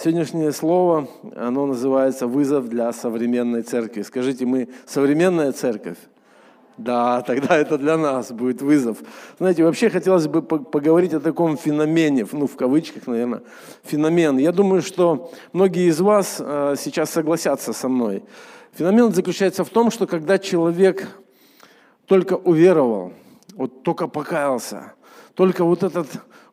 Сегодняшнее слово, оно называется «Вызов для современной церкви». Скажите, мы современная церковь? Да, тогда это для нас будет вызов. Знаете, вообще хотелось бы поговорить о таком феномене, ну, в кавычках, наверное, феномен. Я думаю, что многие из вас э, сейчас согласятся со мной. Феномен заключается в том, что когда человек только уверовал, вот только покаялся, только вот этот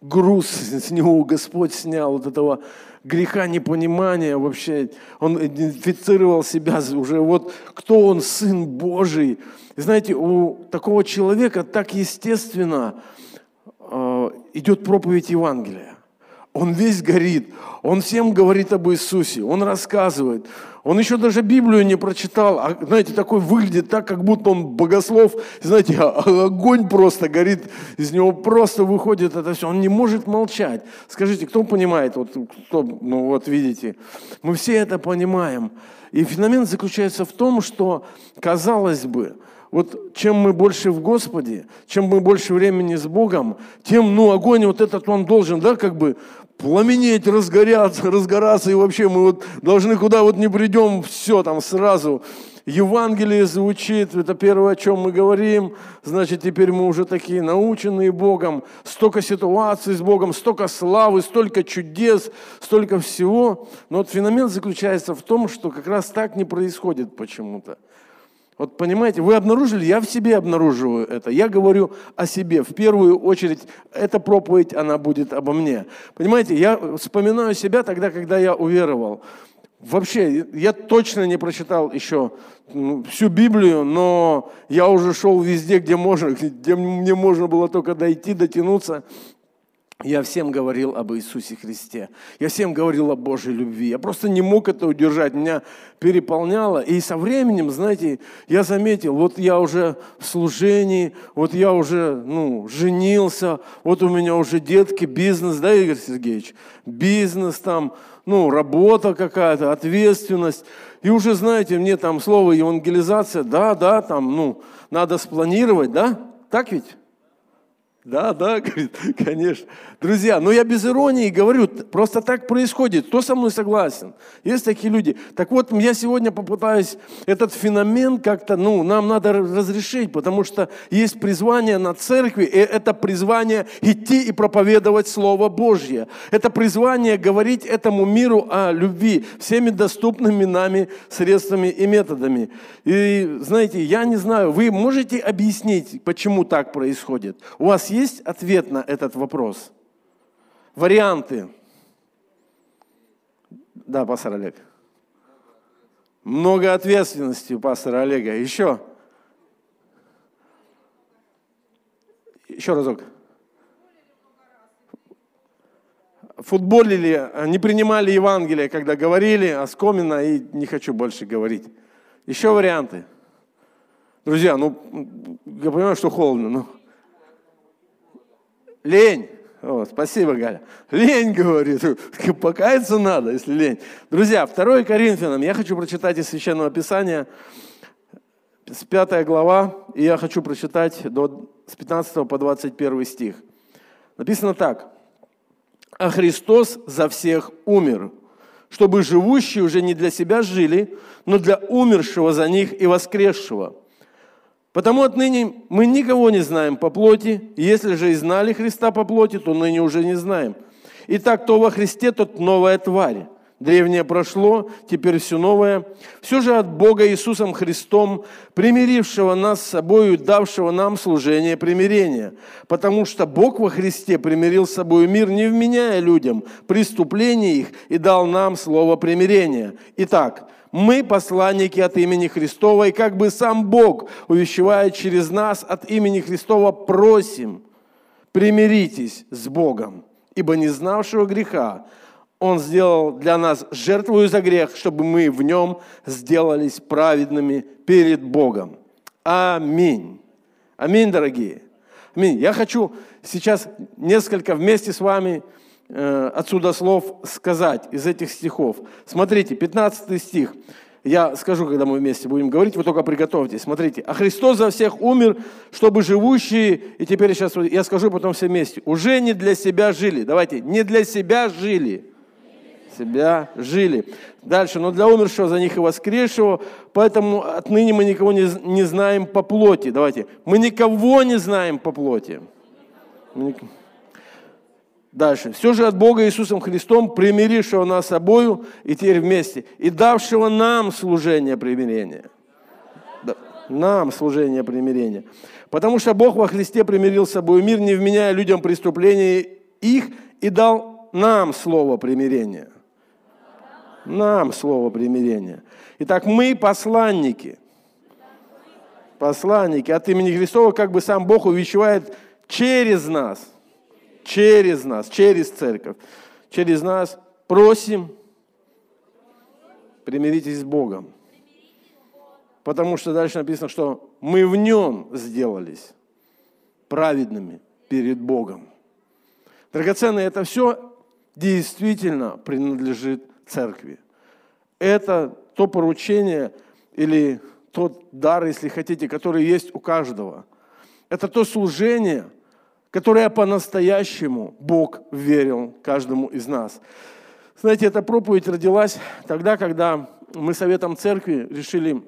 груз с него Господь снял, вот этого греха непонимания вообще. Он идентифицировал себя уже, вот кто он, Сын Божий. И знаете, у такого человека так естественно э, идет проповедь Евангелия. Он весь горит, он всем говорит об Иисусе, он рассказывает. Он еще даже Библию не прочитал, а, знаете, такой выглядит так, как будто он богослов, знаете, а, а, огонь просто горит, из него просто выходит это все. Он не может молчать. Скажите, кто понимает? Вот, кто, ну вот видите, мы все это понимаем. И феномен заключается в том, что, казалось бы, вот чем мы больше в Господе, чем мы больше времени с Богом, тем, ну, огонь вот этот, он должен, да, как бы пламенеть, разгоряться, разгораться, и вообще мы вот должны куда вот не придем, все там сразу. Евангелие звучит, это первое, о чем мы говорим, значит, теперь мы уже такие наученные Богом, столько ситуаций с Богом, столько славы, столько чудес, столько всего. Но вот феномен заключается в том, что как раз так не происходит почему-то. Вот понимаете, вы обнаружили, я в себе обнаруживаю это. Я говорю о себе. В первую очередь, эта проповедь, она будет обо мне. Понимаете, я вспоминаю себя тогда, когда я уверовал. Вообще, я точно не прочитал еще ну, всю Библию, но я уже шел везде, где можно, где мне можно было только дойти, дотянуться. Я всем говорил об Иисусе Христе. Я всем говорил о Божьей любви. Я просто не мог это удержать. Меня переполняло. И со временем, знаете, я заметил, вот я уже в служении, вот я уже, ну, женился, вот у меня уже детки, бизнес, да, Игорь Сергеевич? Бизнес там, ну, работа какая-то, ответственность. И уже, знаете, мне там слово евангелизация, да, да, там, ну, надо спланировать, да? Так ведь? Да, да, говорит, конечно. Друзья, но я без иронии говорю, просто так происходит. Кто со мной согласен? Есть такие люди. Так вот, я сегодня попытаюсь этот феномен как-то, ну, нам надо разрешить, потому что есть призвание на церкви, и это призвание идти и проповедовать Слово Божье. Это призвание говорить этому миру о любви всеми доступными нами средствами и методами. И, знаете, я не знаю, вы можете объяснить, почему так происходит? У вас есть ответ на этот вопрос? Варианты. Да, пастор Олег. Много ответственности у пастора Олега. Еще. Еще разок. Футболили, не принимали Евангелие, когда говорили оскомина, и не хочу больше говорить. Еще варианты. Друзья, ну, я понимаю, что холодно, но Лень. О, спасибо, Галя. Лень, говорит. Покаяться надо, если лень. Друзья, 2 Коринфянам. Я хочу прочитать из Священного Писания с 5 глава, и я хочу прочитать до, с 15 по 21 стих. Написано так. «А Христос за всех умер, чтобы живущие уже не для себя жили, но для умершего за них и воскресшего» Потому отныне мы никого не знаем по плоти, если же и знали Христа по плоти, то ныне уже не знаем. Итак, кто во Христе, тот новая тварь. Древнее прошло, теперь все новое. Все же от Бога Иисусом Христом, примирившего нас с собою, давшего нам служение примирения. Потому что Бог во Христе примирил с собой мир, не вменяя людям преступления их, и дал нам слово примирения. Итак, мы посланники от имени Христова, и как бы сам Бог, увещевая через нас от имени Христова, просим, примиритесь с Богом, ибо не знавшего греха Он сделал для нас жертву за грех, чтобы мы в нем сделались праведными перед Богом. Аминь. Аминь, дорогие. Аминь. Я хочу сейчас несколько вместе с вами отсюда слов сказать из этих стихов. Смотрите, 15 стих. Я скажу, когда мы вместе будем говорить, вы только приготовьтесь. Смотрите. «А Христос за всех умер, чтобы живущие...» И теперь сейчас я скажу потом все вместе. «Уже не для себя жили». Давайте. «Не для себя жили». себя жили. Дальше, но для умершего за них и воскресшего, поэтому отныне мы никого не, не знаем по плоти. Давайте, мы никого не знаем по плоти. Дальше. Все же от Бога Иисусом Христом, примирившего нас собою и теперь вместе, и давшего нам служение примирения. Нам служение примирения. Потому что Бог во Христе примирил с собой мир, не вменяя людям преступления их, и дал нам слово примирения. Нам слово примирения. Итак, мы посланники. Посланники от имени Христова, как бы сам Бог увещевает через нас – через нас, через церковь, через нас просим, примиритесь с Богом. Потому что дальше написано, что мы в нем сделались праведными перед Богом. Драгоценные, это все действительно принадлежит церкви. Это то поручение или тот дар, если хотите, который есть у каждого. Это то служение, которое по-настоящему Бог верил каждому из нас. Знаете, эта проповедь родилась тогда, когда мы Советом Церкви решили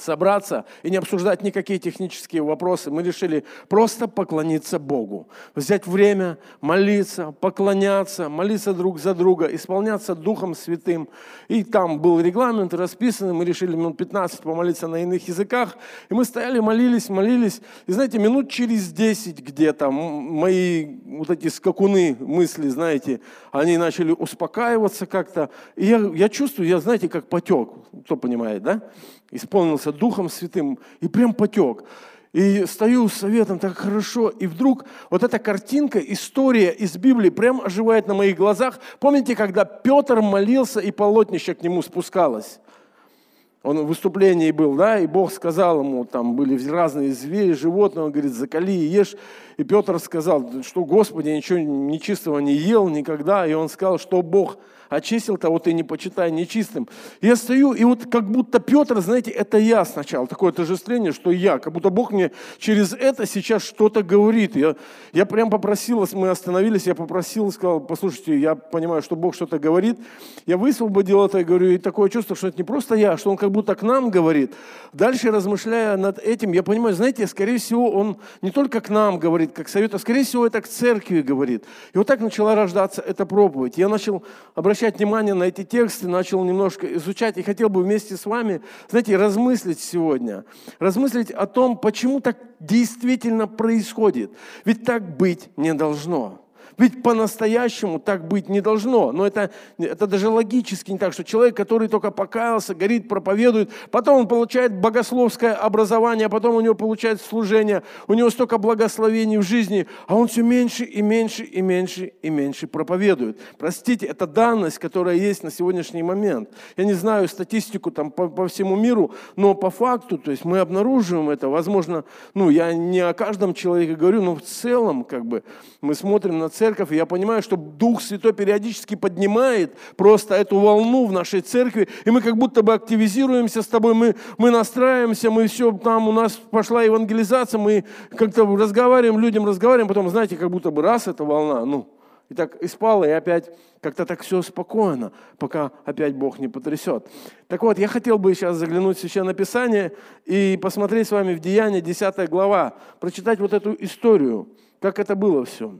собраться и не обсуждать никакие технические вопросы. Мы решили просто поклониться Богу. Взять время, молиться, поклоняться, молиться друг за друга, исполняться Духом Святым. И там был регламент расписан, мы решили минут 15 помолиться на иных языках. И мы стояли, молились, молились. И знаете, минут через 10 где-то мои вот эти скакуны мысли, знаете, они начали успокаиваться как-то. И я, я чувствую, я, знаете, как потек, кто понимает, да? Исполнился Духом Святым и прям потек. И стою с советом так хорошо, и вдруг вот эта картинка, история из Библии прям оживает на моих глазах. Помните, когда Петр молился, и полотнище к нему спускалось? Он в выступлении был, да, и Бог сказал ему, там были разные звери, животные, он говорит, закали и ешь. И Петр сказал, что Господи, я ничего нечистого не ел никогда. И он сказал, что Бог очистил того ты не почитай нечистым. Я стою, и вот как будто Петр, знаете, это я сначала, такое отождествление, что я, как будто Бог мне через это сейчас что-то говорит. Я, я прям попросил, мы остановились, я попросил, сказал, послушайте, я понимаю, что Бог что-то говорит. Я высвободил это и говорю, и такое чувство, что это не просто я, что Он как будто к нам говорит. Дальше, размышляя над этим, я понимаю, знаете, скорее всего, Он не только к нам говорит, как совет, а скорее всего, это к церкви говорит. И вот так начала рождаться эта проповедь. Я начал обращаться обращать внимание на эти тексты, начал немножко изучать и хотел бы вместе с вами, знаете, размыслить сегодня. Размыслить о том, почему так действительно происходит. Ведь так быть не должно. Ведь по-настоящему так быть не должно. Но это, это даже логически не так, что человек, который только покаялся, горит, проповедует, потом он получает богословское образование, потом у него получается служение, у него столько благословений в жизни, а он все меньше и меньше и меньше и меньше проповедует. Простите, это данность, которая есть на сегодняшний момент. Я не знаю статистику там по, по всему миру, но по факту, то есть мы обнаруживаем это, возможно, ну я не о каждом человеке говорю, но в целом как бы мы смотрим на церковь, и я понимаю, что Дух Святой периодически поднимает просто эту волну в нашей церкви, и мы как будто бы активизируемся с тобой, мы, мы настраиваемся, мы все, там у нас пошла евангелизация, мы как-то разговариваем, людям разговариваем, потом, знаете, как будто бы раз эта волна, ну, и так и спала, и опять как-то так все спокойно, пока опять Бог не потрясет. Так вот, я хотел бы сейчас заглянуть в Священное Писание и посмотреть с вами в Деяние 10 глава, прочитать вот эту историю, как это было все.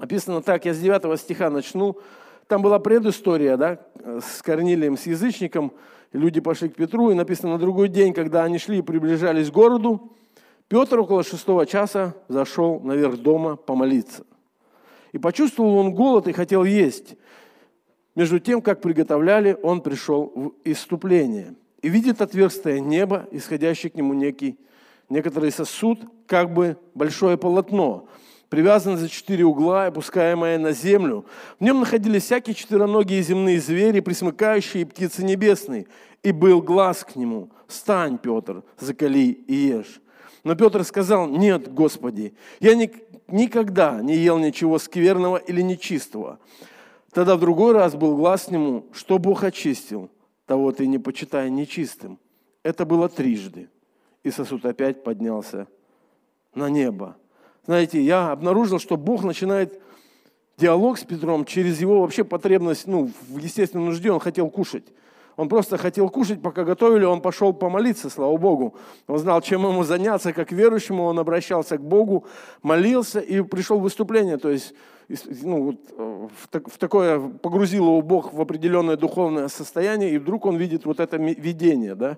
Написано так, я с 9 стиха начну. Там была предыстория, да, с Корнилием, с язычником. Люди пошли к Петру, и написано, на другой день, когда они шли и приближались к городу, Петр около шестого часа зашел наверх дома помолиться. И почувствовал он голод и хотел есть. Между тем, как приготовляли, он пришел в иступление. И видит отверстие неба, исходящий к нему некий некоторый сосуд, как бы большое полотно, привязанное за четыре угла, опускаемое на землю. В нем находились всякие четвероногие земные звери, присмыкающие птицы небесные. И был глаз к нему. «Встань, Петр, закали и ешь». Но Петр сказал, нет, Господи, я ни, никогда не ел ничего скверного или нечистого. Тогда в другой раз был глаз к нему, что Бог очистил, того ты не почитай нечистым. Это было трижды и сосуд опять поднялся на небо. Знаете, я обнаружил, что Бог начинает диалог с Петром через его вообще потребность, ну, в естественной нужде, он хотел кушать. Он просто хотел кушать, пока готовили, он пошел помолиться, слава Богу. Он знал, чем ему заняться, как верующему, он обращался к Богу, молился и пришел в выступление. То есть ну, вот, э, в, так, в такое погрузил его Бог в определенное духовное состояние, и вдруг он видит вот это видение, да,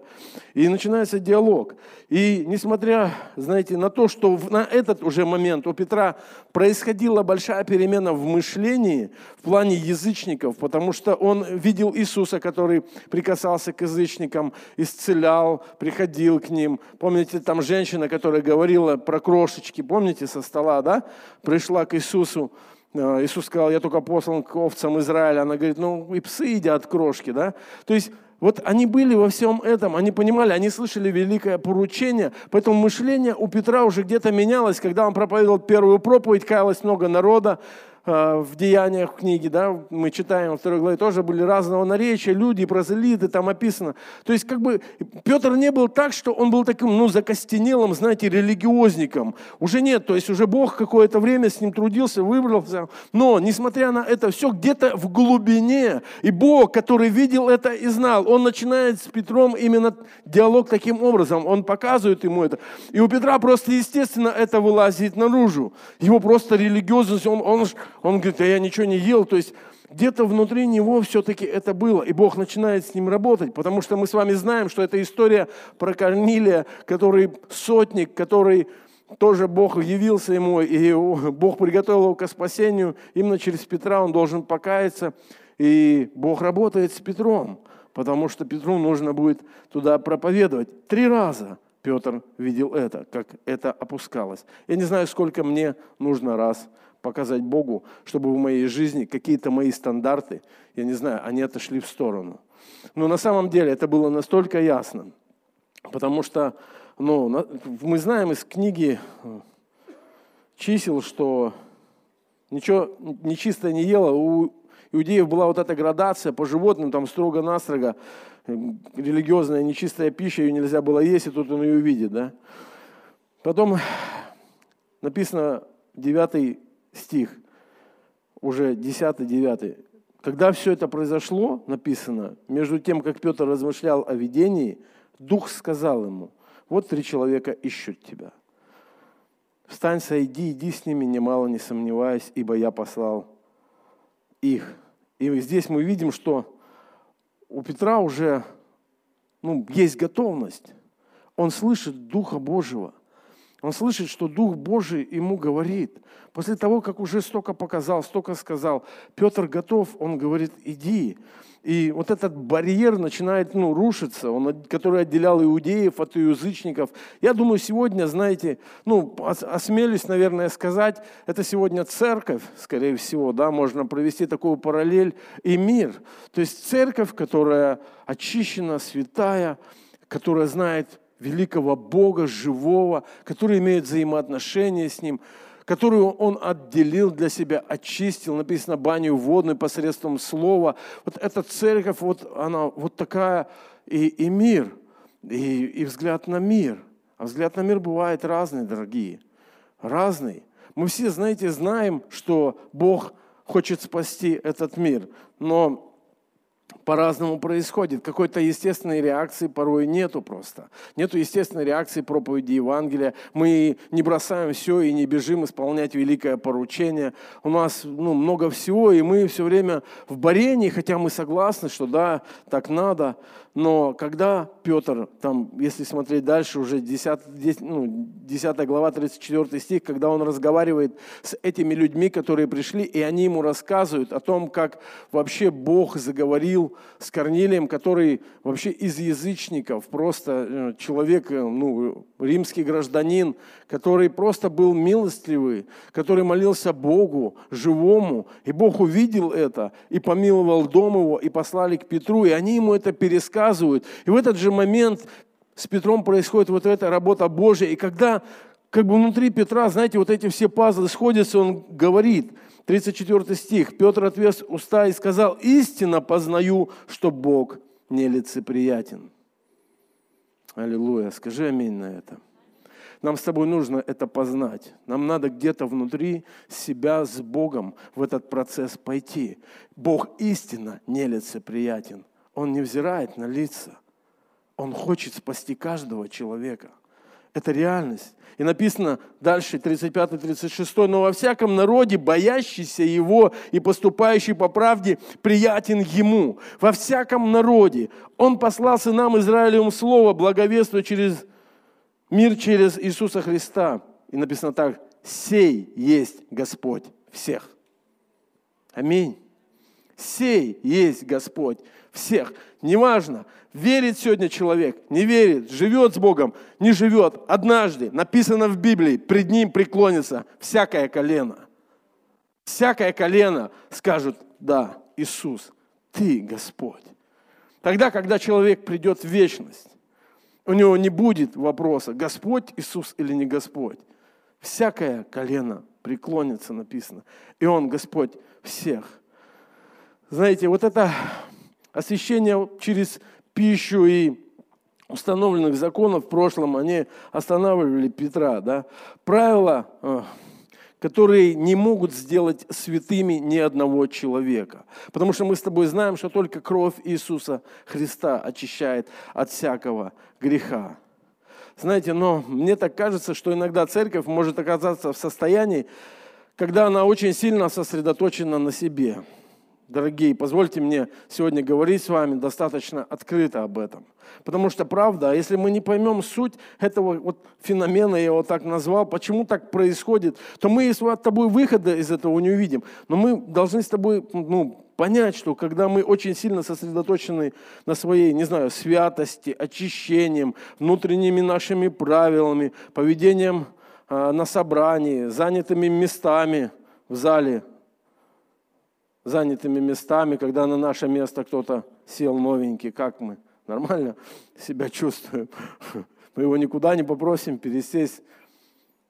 и начинается диалог. И несмотря, знаете, на то, что на этот уже момент у Петра происходила большая перемена в мышлении в плане язычников, потому что он видел Иисуса, который прикасался к язычникам, исцелял, приходил к ним. Помните, там женщина, которая говорила про крошечки, помните, со стола, да, пришла к Иисусу, Иисус сказал, я только послан к овцам Израиля. Она говорит, ну и псы едят крошки, да? То есть вот они были во всем этом, они понимали, они слышали великое поручение, поэтому мышление у Петра уже где-то менялось, когда он проповедовал первую проповедь, каялось много народа, Э, в деяниях книги, да, мы читаем во второй главе, тоже были разного наречия, люди, прозелиты, там описано. То есть как бы Петр не был так, что он был таким, ну, закостенелым, знаете, религиозником. Уже нет, то есть уже Бог какое-то время с ним трудился, выбрался. Но, несмотря на это все, где-то в глубине, и Бог, который видел это и знал, он начинает с Петром именно диалог таким образом, он показывает ему это. И у Петра просто, естественно, это вылазит наружу. Его просто религиозность, он, он он говорит, а я ничего не ел. То есть где-то внутри него все-таки это было. И Бог начинает с ним работать, потому что мы с вами знаем, что это история про Корнилия, который сотник, который тоже Бог явился ему, и Бог приготовил его к спасению. Именно через Петра он должен покаяться. И Бог работает с Петром, потому что Петру нужно будет туда проповедовать. Три раза Петр видел это, как это опускалось. Я не знаю, сколько мне нужно раз показать Богу, чтобы в моей жизни какие-то мои стандарты, я не знаю, они отошли в сторону. Но на самом деле это было настолько ясно, потому что ну, мы знаем из книги э, чисел, что ничего нечистое не ело. У иудеев была вот эта градация по животным, там строго-настрого, э, религиозная нечистая пища, ее нельзя было есть, и тут он ее увидит. Да? Потом написано 9 стих, уже 10-9. Когда все это произошло, написано, между тем, как Петр размышлял о видении, Дух сказал ему, вот три человека ищут тебя. Встань, сойди, иди с ними, немало не сомневаясь, ибо я послал их. И здесь мы видим, что у Петра уже ну, есть готовность. Он слышит Духа Божьего – он слышит, что Дух Божий ему говорит. После того, как уже столько показал, столько сказал, Петр готов, он говорит, иди. И вот этот барьер начинает ну, рушиться, он, который отделял иудеев от язычников. Я думаю, сегодня, знаете, ну, осмелюсь, наверное, сказать, это сегодня церковь, скорее всего, да, можно провести такую параллель, и мир. То есть церковь, которая очищена, святая, которая знает великого Бога, живого, который имеет взаимоотношения с Ним, которую Он отделил для себя, очистил, написано, баню водную посредством слова. Вот эта церковь, вот она вот такая, и, и мир, и, и взгляд на мир. А взгляд на мир бывает разный, дорогие, разный. Мы все, знаете, знаем, что Бог хочет спасти этот мир, но по-разному происходит. Какой-то естественной реакции порой нету просто. Нету естественной реакции проповеди Евангелия. Мы не бросаем все и не бежим исполнять великое поручение. У нас ну, много всего, и мы все время в борении, хотя мы согласны, что да, так надо. Но когда Петр, там, если смотреть дальше, уже 10, 10, ну, 10 глава, 34 стих, когда он разговаривает с этими людьми, которые пришли, и они ему рассказывают о том, как вообще Бог заговорил с Корнилием, который вообще из язычников, просто э, человек, э, ну, римский гражданин, который просто был милостливый, который молился Богу, живому, и Бог увидел это, и помиловал дом его, и послали к Петру, и они ему это пересказывают. И в этот же момент с Петром происходит вот эта работа Божья, и когда как бы внутри Петра, знаете, вот эти все пазлы сходятся, он говорит, 34 стих, Петр отвез уста и сказал, истинно познаю, что Бог нелицеприятен. Аллилуйя, скажи аминь на это. Нам с тобой нужно это познать. Нам надо где-то внутри себя с Богом в этот процесс пойти. Бог истинно нелицеприятен. Он не взирает на лица. Он хочет спасти каждого человека. Это реальность. И написано дальше, 35-36, «Но во всяком народе, боящийся Его и поступающий по правде, приятен Ему». Во всяком народе. Он послал сынам Израилевым Слово, благовествуя через мир через Иисуса Христа. И написано так, «Сей есть Господь всех». Аминь. Сей есть Господь всех. Неважно, верит сегодня человек, не верит, живет с Богом, не живет. Однажды, написано в Библии, пред Ним преклонится всякое колено. Всякое колено скажет, да, Иисус, Ты Господь. Тогда, когда человек придет в вечность, у него не будет вопроса, Господь Иисус или не Господь. Всякое колено преклонится, написано. И Он Господь всех. Знаете, вот это освящение через пищу и установленных законов в прошлом, они останавливали Петра. Да? Правила, э, которые не могут сделать святыми ни одного человека. Потому что мы с тобой знаем, что только кровь Иисуса Христа очищает от всякого греха. Знаете, но мне так кажется, что иногда церковь может оказаться в состоянии, когда она очень сильно сосредоточена на себе – дорогие, позвольте мне сегодня говорить с вами достаточно открыто об этом. Потому что правда, а если мы не поймем суть этого вот феномена, я его так назвал, почему так происходит, то мы с тобой выхода из этого не увидим. Но мы должны с тобой ну, понять, что когда мы очень сильно сосредоточены на своей, не знаю, святости, очищением, внутренними нашими правилами, поведением э, на собрании, занятыми местами в зале, занятыми местами, когда на наше место кто-то сел новенький, как мы нормально себя чувствуем. Мы его никуда не попросим пересесть,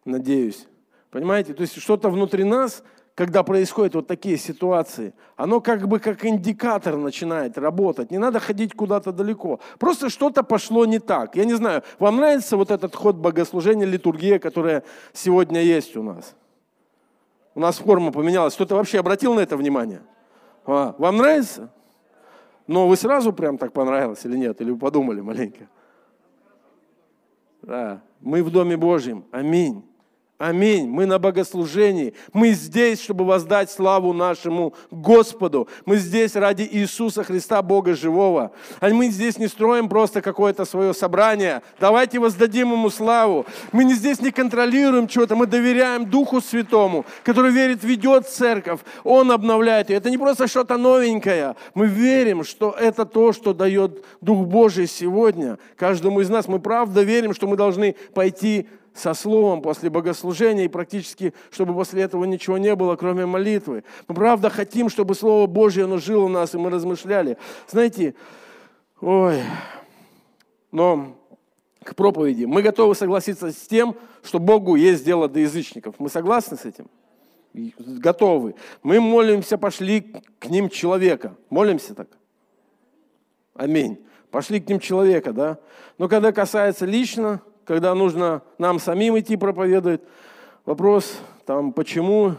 надеюсь. Понимаете? То есть что-то внутри нас, когда происходят вот такие ситуации, оно как бы как индикатор начинает работать. Не надо ходить куда-то далеко. Просто что-то пошло не так. Я не знаю, вам нравится вот этот ход богослужения, литургия, которая сегодня есть у нас? У нас форма поменялась. Кто-то вообще обратил на это внимание? А, вам нравится? Но вы сразу прям так понравилось или нет? Или вы подумали маленько? Да, мы в Доме Божьем. Аминь. Аминь. Мы на богослужении. Мы здесь, чтобы воздать славу нашему Господу. Мы здесь ради Иисуса Христа, Бога живого. А мы здесь не строим просто какое-то свое собрание. Давайте воздадим Ему славу. Мы не здесь не контролируем чего-то. Мы доверяем Духу Святому, который верит, ведет церковь. Он обновляет ее. Это не просто что-то новенькое. Мы верим, что это то, что дает Дух Божий сегодня. Каждому из нас мы правда верим, что мы должны пойти со словом после богослужения, и практически, чтобы после этого ничего не было, кроме молитвы. Мы правда хотим, чтобы Слово Божье, оно жило у нас, и мы размышляли. Знаете, ой, но к проповеди. Мы готовы согласиться с тем, что Богу есть дело до язычников. Мы согласны с этим? Готовы. Мы молимся, пошли к ним человека. Молимся так? Аминь. Пошли к ним человека, да? Но когда касается лично, когда нужно нам самим идти проповедовать. Вопрос, там, почему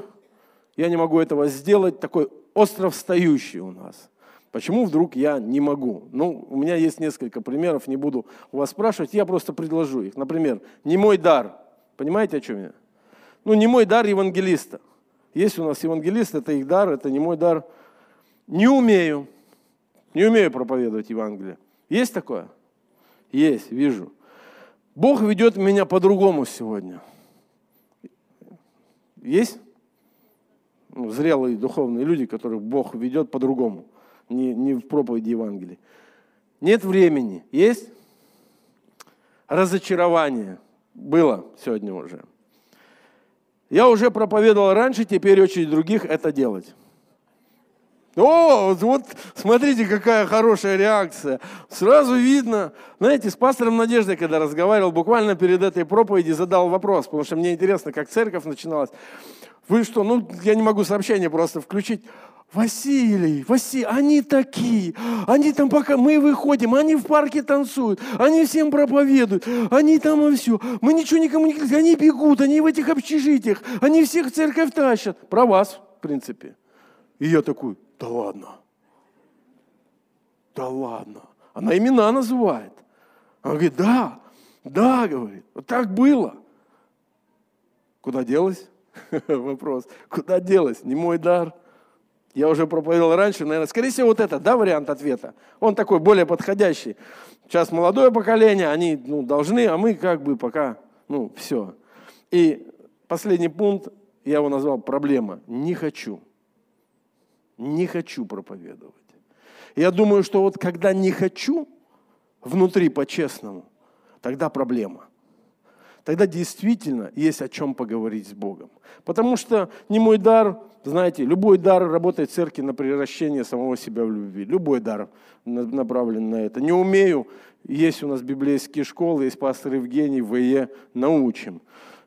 я не могу этого сделать, такой остров встающий у нас. Почему вдруг я не могу? Ну, у меня есть несколько примеров, не буду у вас спрашивать, я просто предложу их. Например, не мой дар. Понимаете, о чем я? Ну, не мой дар евангелиста. Есть у нас евангелист, это их дар, это не мой дар. Не умею. Не умею проповедовать Евангелие. Есть такое? Есть, вижу. Бог ведет меня по-другому сегодня. Есть ну, зрелые духовные люди, которых Бог ведет по-другому, не, не в проповеди Евангелия. Нет времени. Есть? Разочарование. Было сегодня уже. Я уже проповедовал раньше, теперь очередь других это делать. О, вот смотрите, какая хорошая реакция. Сразу видно. Знаете, с пастором Надеждой, когда разговаривал, буквально перед этой проповеди задал вопрос, потому что мне интересно, как церковь начиналась. Вы что, ну, я не могу сообщение просто включить. Василий, Василий, они такие, они там пока мы выходим, они в парке танцуют, они всем проповедуют, они там и все, мы ничего никому не говорим, они бегут, они в этих общежитиях, они всех в церковь тащат. Про вас, в принципе. И я такой, да ладно, да ладно. Она имена называет. Она говорит, да, да, говорит, вот так было. Куда делась? Вопрос. Куда делась? Не мой дар. Я уже проповедовал раньше, наверное, скорее всего, вот это, да, вариант ответа. Он такой более подходящий. Сейчас молодое поколение, они ну, должны, а мы как бы пока, ну, все. И последний пункт, я его назвал проблема. Не хочу. Не хочу проповедовать. Я думаю, что вот когда не хочу, внутри по-честному, тогда проблема. Тогда действительно есть о чем поговорить с Богом. Потому что не мой дар, знаете, любой дар работает в церкви на превращение самого себя в любви. Любой дар направлен на это. Не умею, есть у нас библейские школы, есть пастор Евгений, ВЕ, научим.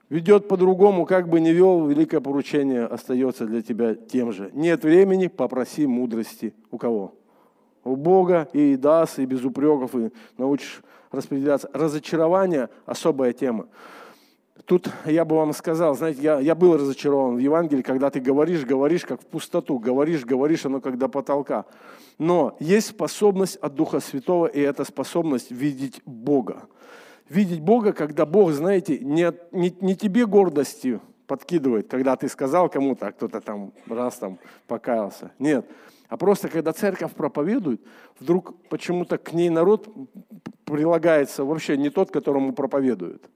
Ведет по-другому, как бы не вел, великое поручение остается для тебя тем же. Нет времени, попроси мудрости. У кого? У Бога и даст, и без упреков, и научишь распределяться. Разочарование – особая тема. Тут я бы вам сказал, знаете, я, я был разочарован в Евангелии, когда ты говоришь, говоришь, как в пустоту, говоришь, говоришь, оно как до потолка. Но есть способность от Духа Святого, и это способность видеть Бога. Видеть Бога, когда Бог, знаете, не, не, не тебе гордостью подкидывает, когда ты сказал кому-то, а кто-то там раз там покаялся. Нет. А просто когда церковь проповедует, вдруг почему-то к ней народ прилагается вообще не тот, которому проповедуют.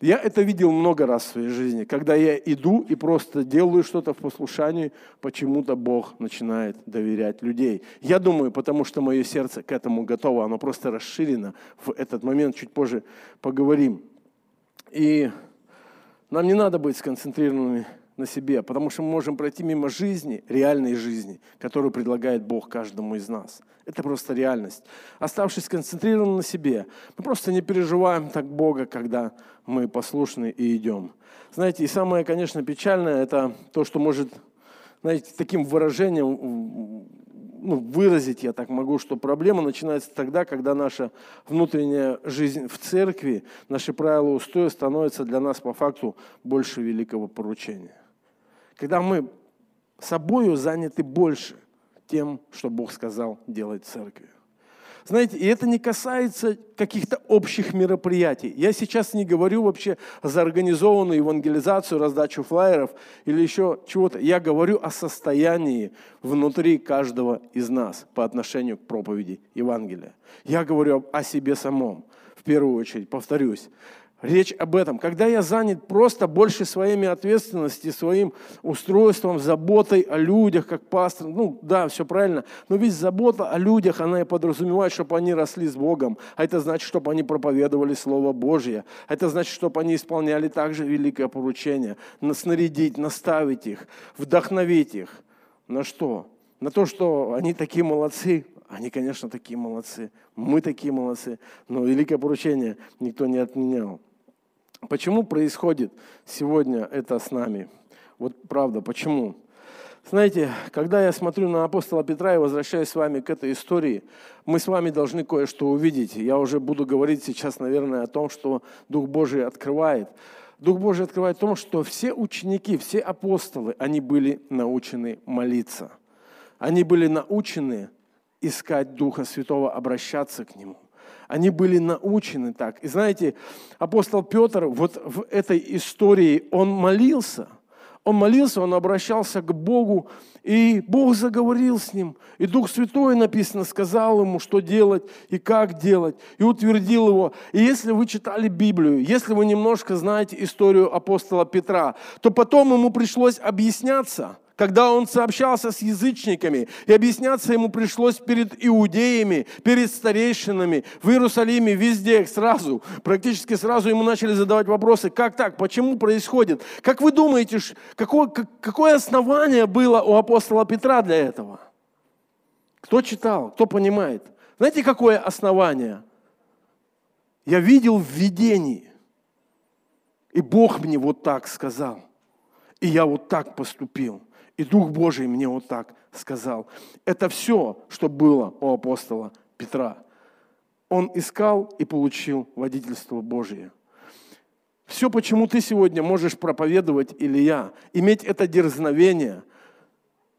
Я это видел много раз в своей жизни. Когда я иду и просто делаю что-то в послушании, почему-то Бог начинает доверять людей. Я думаю, потому что мое сердце к этому готово, оно просто расширено в этот момент, чуть позже поговорим. И нам не надо быть сконцентрированными на себе, потому что мы можем пройти мимо жизни, реальной жизни, которую предлагает Бог каждому из нас. Это просто реальность. Оставшись сконцентрированным на себе, мы просто не переживаем так Бога, когда мы послушны и идем. Знаете, и самое, конечно, печальное, это то, что может, знаете, таким выражением ну, выразить я так могу, что проблема начинается тогда, когда наша внутренняя жизнь в церкви, наши правила устоя становятся для нас по факту больше великого поручения когда мы собою заняты больше тем, что Бог сказал делать в церкви. Знаете, и это не касается каких-то общих мероприятий. Я сейчас не говорю вообще за организованную евангелизацию, раздачу флайеров или еще чего-то. Я говорю о состоянии внутри каждого из нас по отношению к проповеди Евангелия. Я говорю о себе самом. В первую очередь, повторюсь, речь об этом. Когда я занят просто больше своими ответственностью, своим устройством, заботой о людях, как пастор, ну да, все правильно, но ведь забота о людях, она и подразумевает, чтобы они росли с Богом, а это значит, чтобы они проповедовали Слово Божье, а это значит, чтобы они исполняли также великое поручение, снарядить, наставить их, вдохновить их. На что? На то, что они такие молодцы, они, конечно, такие молодцы. Мы такие молодцы. Но великое поручение никто не отменял. Почему происходит сегодня это с нами? Вот правда, почему? Знаете, когда я смотрю на апостола Петра и возвращаюсь с вами к этой истории, мы с вами должны кое-что увидеть. Я уже буду говорить сейчас, наверное, о том, что Дух Божий открывает. Дух Божий открывает в том, что все ученики, все апостолы, они были научены молиться. Они были научены искать Духа Святого, обращаться к Нему. Они были научены так. И знаете, апостол Петр вот в этой истории, он молился. Он молился, он обращался к Богу, и Бог заговорил с ним. И Дух Святой, написано, сказал ему, что делать и как делать, и утвердил его. И если вы читали Библию, если вы немножко знаете историю апостола Петра, то потом ему пришлось объясняться – когда он сообщался с язычниками, и объясняться ему пришлось перед иудеями, перед старейшинами, в Иерусалиме, везде, сразу, практически сразу ему начали задавать вопросы, как так, почему происходит, как вы думаете, какое, какое основание было у апостола Петра для этого? Кто читал, кто понимает? Знаете, какое основание? Я видел в видении, и Бог мне вот так сказал, и я вот так поступил. И Дух Божий мне вот так сказал. Это все, что было у апостола Петра. Он искал и получил водительство Божие. Все, почему ты сегодня можешь проповедовать или я, иметь это дерзновение,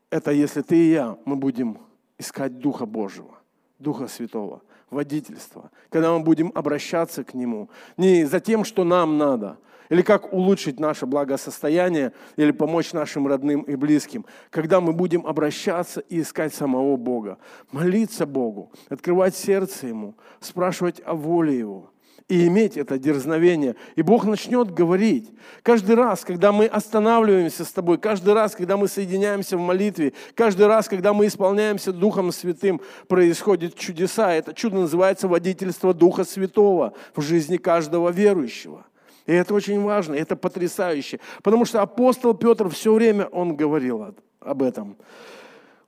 это если ты и я, мы будем искать Духа Божьего, Духа Святого, водительства, когда мы будем обращаться к Нему, не за тем, что нам надо, или как улучшить наше благосостояние, или помочь нашим родным и близким, когда мы будем обращаться и искать самого Бога, молиться Богу, открывать сердце Ему, спрашивать о воле Его – и иметь это дерзновение. И Бог начнет говорить. Каждый раз, когда мы останавливаемся с тобой, каждый раз, когда мы соединяемся в молитве, каждый раз, когда мы исполняемся Духом Святым, происходят чудеса. Это чудо называется водительство Духа Святого в жизни каждого верующего. И это очень важно, это потрясающе. Потому что апостол Петр все время, он говорил об этом.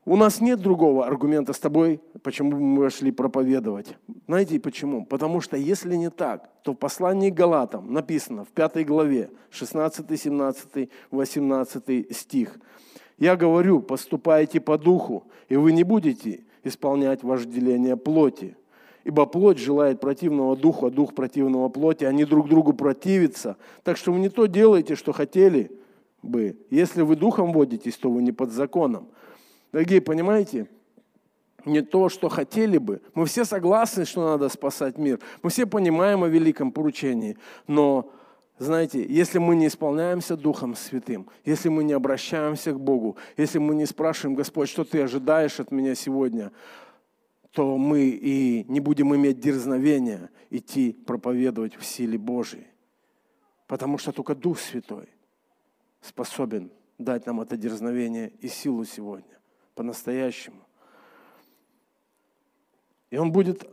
У нас нет другого аргумента с тобой, почему мы вошли проповедовать. Знаете почему? Потому что если не так, то в послании к Галатам написано в пятой главе, 16, 17, 18 стих. «Я говорю, поступайте по духу, и вы не будете исполнять вожделение плоти. Ибо плоть желает противного духу, а дух противного плоти. Они друг другу противятся. Так что вы не то делаете, что хотели бы. Если вы духом водитесь, то вы не под законом. Дорогие, понимаете, не то, что хотели бы. Мы все согласны, что надо спасать мир. Мы все понимаем о великом поручении. Но, знаете, если мы не исполняемся Духом Святым, если мы не обращаемся к Богу, если мы не спрашиваем, Господь, что ты ожидаешь от меня сегодня, то мы и не будем иметь дерзновения идти проповедовать в силе Божией. Потому что только Дух Святой способен дать нам это дерзновение и силу сегодня по-настоящему. И он будет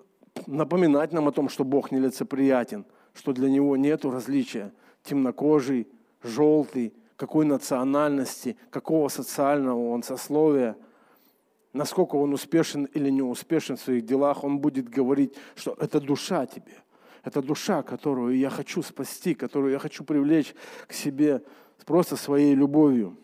напоминать нам о том, что Бог нелицеприятен, что для Него нет различия темнокожий, желтый, какой национальности, какого социального он сословия, насколько он успешен или не успешен в своих делах, он будет говорить, что это душа тебе, это душа, которую я хочу спасти, которую я хочу привлечь к себе просто своей любовью.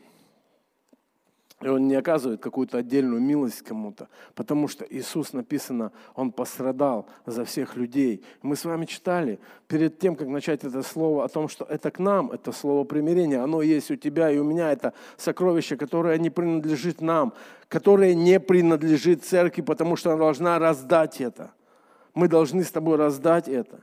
И он не оказывает какую-то отдельную милость кому-то, потому что Иисус написано, Он пострадал за всех людей. Мы с вами читали перед тем, как начать это слово, о том, что это к нам, это слово примирения, оно есть у тебя и у меня, это сокровище, которое не принадлежит нам, которое не принадлежит церкви, потому что она должна раздать это. Мы должны с тобой раздать это.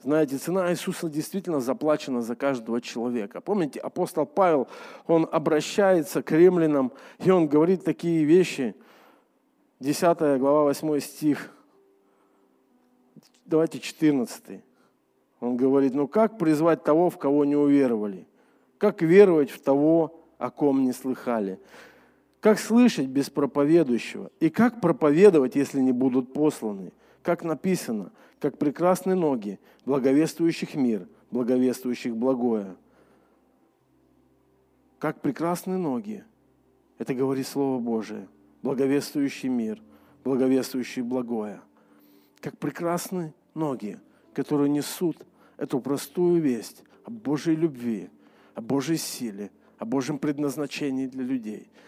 Знаете, цена Иисуса действительно заплачена за каждого человека. Помните, апостол Павел, он обращается к римлянам, и он говорит такие вещи. 10 глава, 8 стих. Давайте 14. Он говорит, ну как призвать того, в кого не уверовали? Как веровать в того, о ком не слыхали? Как слышать без проповедующего? И как проповедовать, если не будут посланы? Как написано – как прекрасные ноги, благовествующих мир, благовествующих благое. Как прекрасные ноги, это говорит Слово Божие, благовествующий мир, благовествующий благое. Как прекрасные ноги, которые несут эту простую весть о Божьей любви, о Божьей силе, о Божьем предназначении для людей –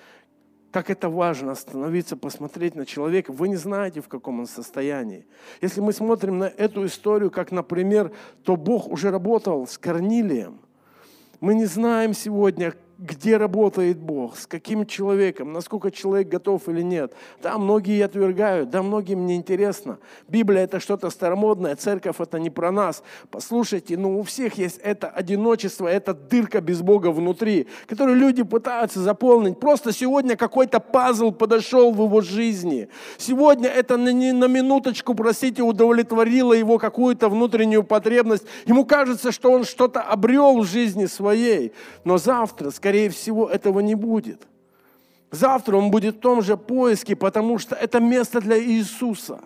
как это важно остановиться, посмотреть на человека. Вы не знаете, в каком он состоянии. Если мы смотрим на эту историю, как, например, то Бог уже работал с Корнилием. Мы не знаем сегодня, где работает Бог, с каким человеком, насколько человек готов или нет. Да, многие отвергают, да, многим не интересно. Библия это что-то старомодное, церковь это не про нас. Послушайте, ну у всех есть это одиночество, это дырка без Бога внутри, которую люди пытаются заполнить. Просто сегодня какой-то пазл подошел в его жизни. Сегодня это на, на минуточку, простите, удовлетворило его какую-то внутреннюю потребность. Ему кажется, что он что-то обрел в жизни своей. Но завтра, скорее скорее всего, этого не будет. Завтра он будет в том же поиске, потому что это место для Иисуса.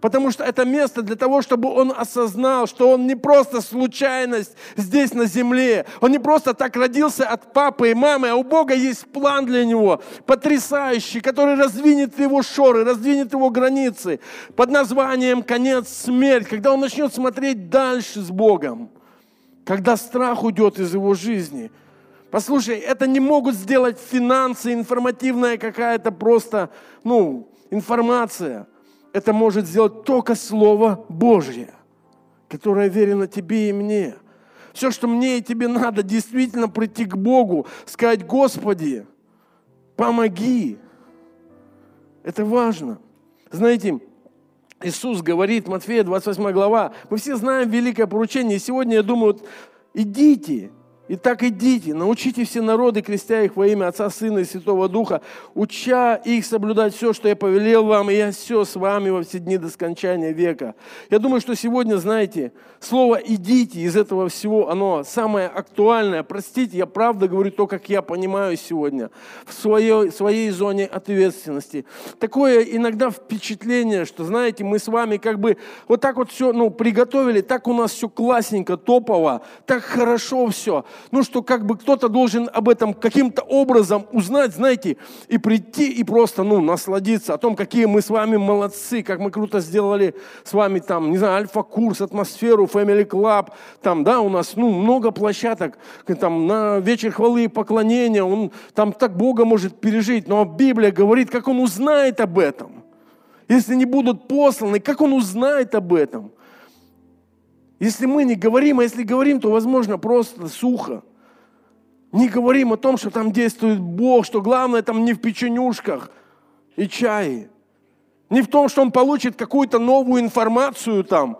Потому что это место для того, чтобы он осознал, что он не просто случайность здесь на земле. Он не просто так родился от папы и мамы, а у Бога есть план для него, потрясающий, который раздвинет его шоры, раздвинет его границы под названием «Конец смерть», когда он начнет смотреть дальше с Богом, когда страх уйдет из его жизни – Послушай, это не могут сделать финансы, информативная какая-то просто, ну, информация. Это может сделать только Слово Божье, которое верено тебе и мне. Все, что мне и тебе надо, действительно прийти к Богу, сказать, Господи, помоги. Это важно. Знаете, Иисус говорит, Матфея 28 глава, мы все знаем великое поручение, и сегодня я думаю, идите, Итак, идите, научите все народы, крестя их во имя Отца, Сына и Святого Духа, уча их соблюдать все, что я повелел вам, и я все с вами во все дни до скончания века. Я думаю, что сегодня, знаете, слово «идите» из этого всего, оно самое актуальное. Простите, я правда говорю то, как я понимаю сегодня, в своей, своей зоне ответственности. Такое иногда впечатление, что, знаете, мы с вами как бы вот так вот все ну, приготовили, так у нас все классненько, топово, так хорошо все ну что как бы кто-то должен об этом каким-то образом узнать, знаете, и прийти и просто, ну, насладиться о том, какие мы с вами молодцы, как мы круто сделали с вами там, не знаю, альфа-курс, атмосферу, Family Club, там, да, у нас, ну, много площадок, там, на вечер хвалы и поклонения, он там так Бога может пережить, но Библия говорит, как он узнает об этом. Если не будут посланы, как он узнает об этом? Если мы не говорим, а если говорим, то, возможно, просто сухо. Не говорим о том, что там действует Бог, что главное там не в печенюшках и чае. Не в том, что он получит какую-то новую информацию там,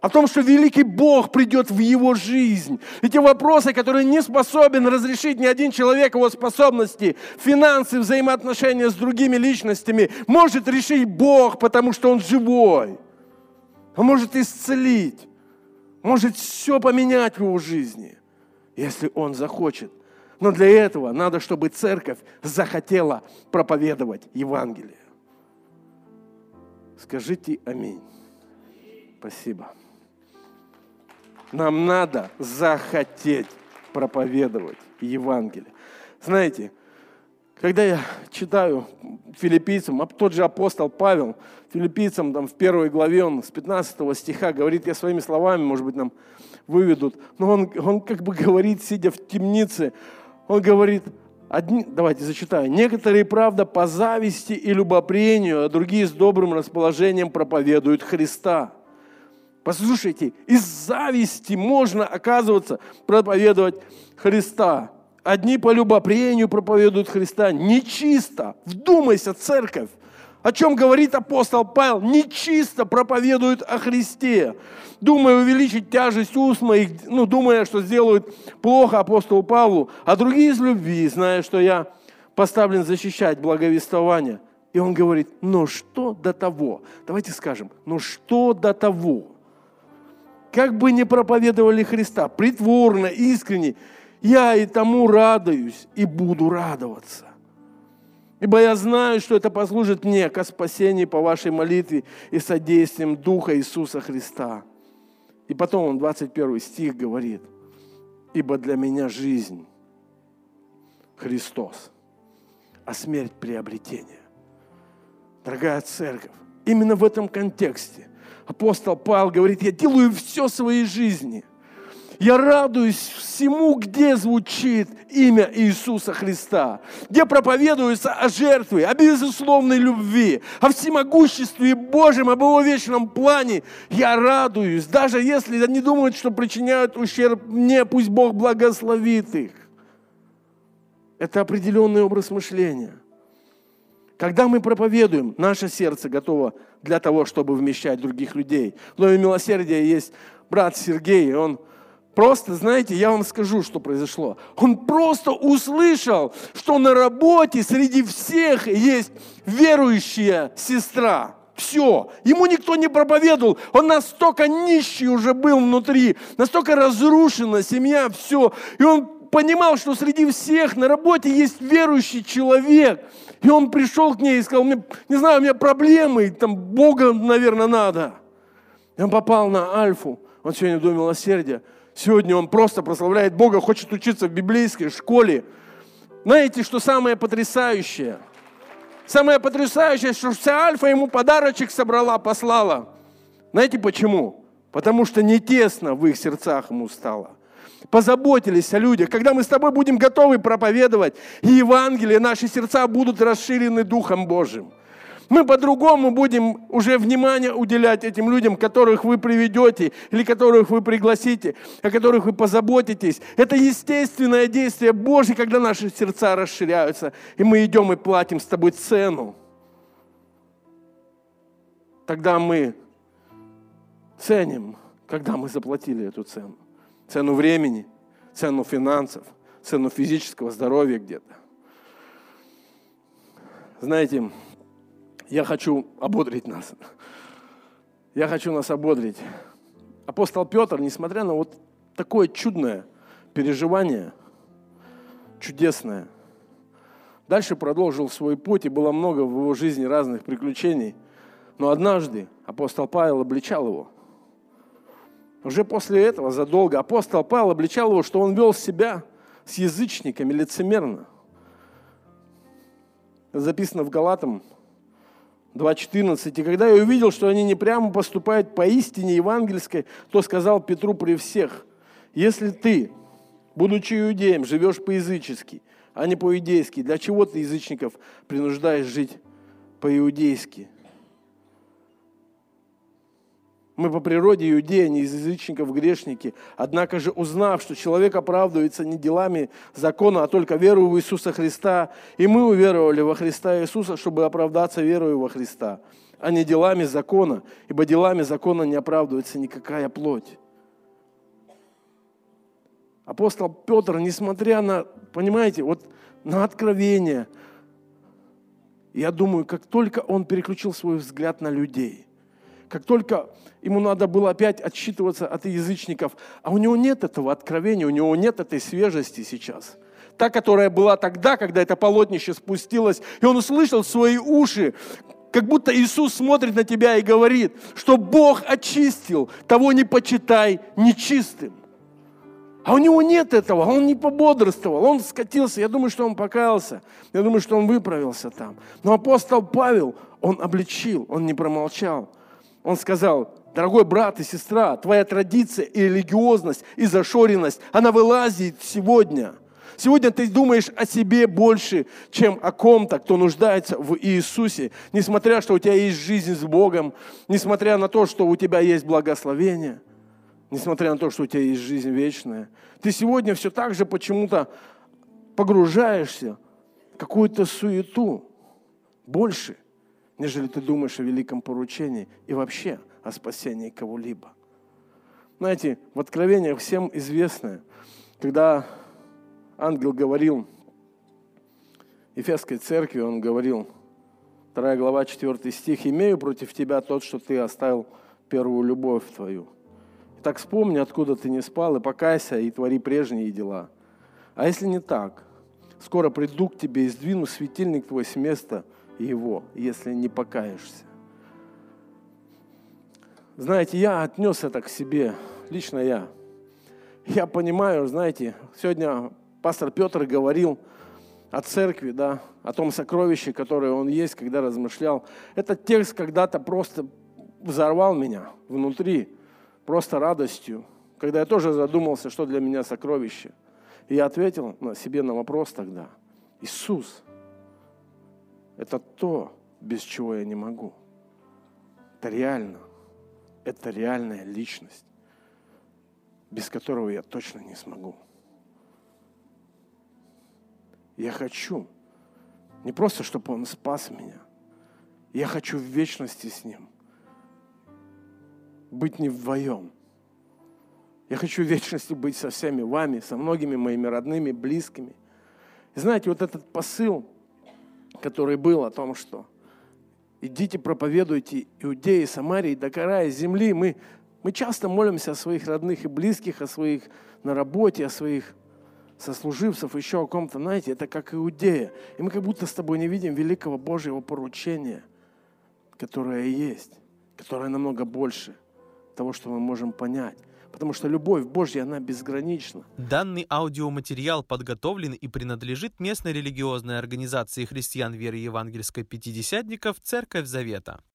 о том, что великий Бог придет в его жизнь. И те вопросы, которые не способен разрешить ни один человек, его способности, финансы, взаимоотношения с другими личностями, может решить Бог, потому что он живой. Он может исцелить может все поменять в его жизни, если он захочет. Но для этого надо, чтобы церковь захотела проповедовать Евангелие. Скажите аминь. Спасибо. Нам надо захотеть проповедовать Евангелие. Знаете, когда я читаю филиппийцам, тот же апостол Павел, филиппийцам там, в первой главе, он с 15 стиха говорит, я своими словами, может быть, нам выведут, но он, он как бы говорит, сидя в темнице, он говорит, одни, давайте зачитаю, некоторые, правда, по зависти и любопрению, а другие с добрым расположением проповедуют Христа. Послушайте, из зависти можно, оказываться, проповедовать Христа. Одни по любопрению проповедуют Христа. Нечисто. Вдумайся, церковь. О чем говорит апостол Павел? Нечисто проповедуют о Христе. Думая увеличить тяжесть уст моих, ну, думая, что сделают плохо апостолу Павлу, а другие из любви, зная, что я поставлен защищать благовествование. И он говорит, но что до того? Давайте скажем, но что до того? Как бы не проповедовали Христа, притворно, искренне, я и тому радуюсь и буду радоваться. Ибо я знаю, что это послужит мне ко спасению по вашей молитве и содействием Духа Иисуса Христа. И потом он 21 стих говорит, ибо для меня жизнь Христос, а смерть приобретение. Дорогая церковь, именно в этом контексте апостол Павел говорит, я делаю все своей жизни – я радуюсь всему, где звучит имя Иисуса Христа, где проповедуется о жертве, о безусловной любви, о всемогуществе Божьем, об Его вечном плане. Я радуюсь, даже если они думают, что причиняют ущерб мне, пусть Бог благословит их. Это определенный образ мышления. Когда мы проповедуем, наше сердце готово для того, чтобы вмещать других людей. В Доме милосердия есть брат Сергей, он Просто, знаете, я вам скажу, что произошло. Он просто услышал, что на работе среди всех есть верующая сестра. Все. Ему никто не проповедовал. Он настолько нищий уже был внутри, настолько разрушена семья, все. И он понимал, что среди всех на работе есть верующий человек. И он пришел к ней и сказал, не знаю, у меня проблемы, там Бога, наверное, надо. И он попал на Альфу. Он сегодня Доме милосердия. Сегодня он просто прославляет Бога, хочет учиться в библейской школе. Знаете, что самое потрясающее? Самое потрясающее, что вся Альфа ему подарочек собрала, послала. Знаете почему? Потому что не тесно в их сердцах ему стало. позаботились о людях, когда мы с тобой будем готовы проповедовать, и Евангелие, наши сердца будут расширены Духом Божьим. Мы по-другому будем уже внимание уделять этим людям, которых вы приведете или которых вы пригласите, о которых вы позаботитесь. Это естественное действие Божье, когда наши сердца расширяются, и мы идем и платим с тобой цену. Тогда мы ценим, когда мы заплатили эту цену. Цену времени, цену финансов, цену физического здоровья где-то. Знаете, я хочу ободрить нас. Я хочу нас ободрить. Апостол Петр, несмотря на вот такое чудное переживание, чудесное, дальше продолжил свой путь, и было много в его жизни разных приключений. Но однажды апостол Павел обличал его. Уже после этого, задолго, апостол Павел обличал его, что он вел себя с язычниками лицемерно. Записано в Галатам 2.14. «И когда я увидел, что они не прямо поступают по истине евангельской, то сказал Петру при всех, если ты, будучи иудеем, живешь по-язычески, а не по-иудейски, для чего ты язычников принуждаешь жить по-иудейски?» Мы по природе иудеи, не из язычников грешники. Однако же, узнав, что человек оправдывается не делами закона, а только верой в Иисуса Христа, и мы уверовали во Христа Иисуса, чтобы оправдаться верою во Христа, а не делами закона, ибо делами закона не оправдывается никакая плоть. Апостол Петр, несмотря на, понимаете, вот на откровение, я думаю, как только он переключил свой взгляд на людей – как только ему надо было опять отсчитываться от язычников, а у него нет этого откровения, у него нет этой свежести сейчас. Та, которая была тогда, когда это полотнище спустилось, и он услышал свои уши, как будто Иисус смотрит на тебя и говорит, что Бог очистил, того не почитай нечистым. А у него нет этого, он не пободрствовал, он скатился. Я думаю, что он покаялся, я думаю, что он выправился там. Но апостол Павел, он обличил, он не промолчал. Он сказал, дорогой брат и сестра, твоя традиция и религиозность, и зашоренность, она вылазит сегодня. Сегодня ты думаешь о себе больше, чем о ком-то, кто нуждается в Иисусе. Несмотря, что у тебя есть жизнь с Богом, несмотря на то, что у тебя есть благословение, несмотря на то, что у тебя есть жизнь вечная. Ты сегодня все так же почему-то погружаешься в какую-то суету больше, нежели ты думаешь о великом поручении и вообще о спасении кого-либо. Знаете, в Откровениях всем известно, когда ангел говорил Ефесской церкви, он говорил, 2 глава, 4 стих, «Имею против тебя тот, что ты оставил первую любовь твою. Так вспомни, откуда ты не спал, и покайся, и твори прежние дела. А если не так, скоро приду к тебе и сдвину светильник твой с места – его, если не покаешься. Знаете, я отнес это к себе, лично я. Я понимаю, знаете, сегодня пастор Петр говорил о церкви, да, о том сокровище, которое он есть, когда размышлял. Этот текст когда-то просто взорвал меня внутри, просто радостью, когда я тоже задумался, что для меня сокровище. И я ответил на себе на вопрос тогда. Иисус – это то, без чего я не могу. Это реально. Это реальная личность, без которого я точно не смогу. Я хочу не просто, чтобы Он спас меня. Я хочу в вечности с Ним. Быть не вдвоем. Я хочу в вечности быть со всеми вами, со многими моими родными, близкими. И знаете, вот этот посыл – который был о том, что идите проповедуйте Иудеи, Самарии, до края земли. Мы, мы часто молимся о своих родных и близких, о своих на работе, о своих сослуживцев, еще о ком-то. Знаете, это как Иудея. И мы как будто с тобой не видим великого Божьего поручения, которое есть, которое намного больше того, что мы можем понять потому что любовь Божья, она безгранична. Данный аудиоматериал подготовлен и принадлежит местной религиозной организации христиан веры евангельской пятидесятников «Церковь Завета».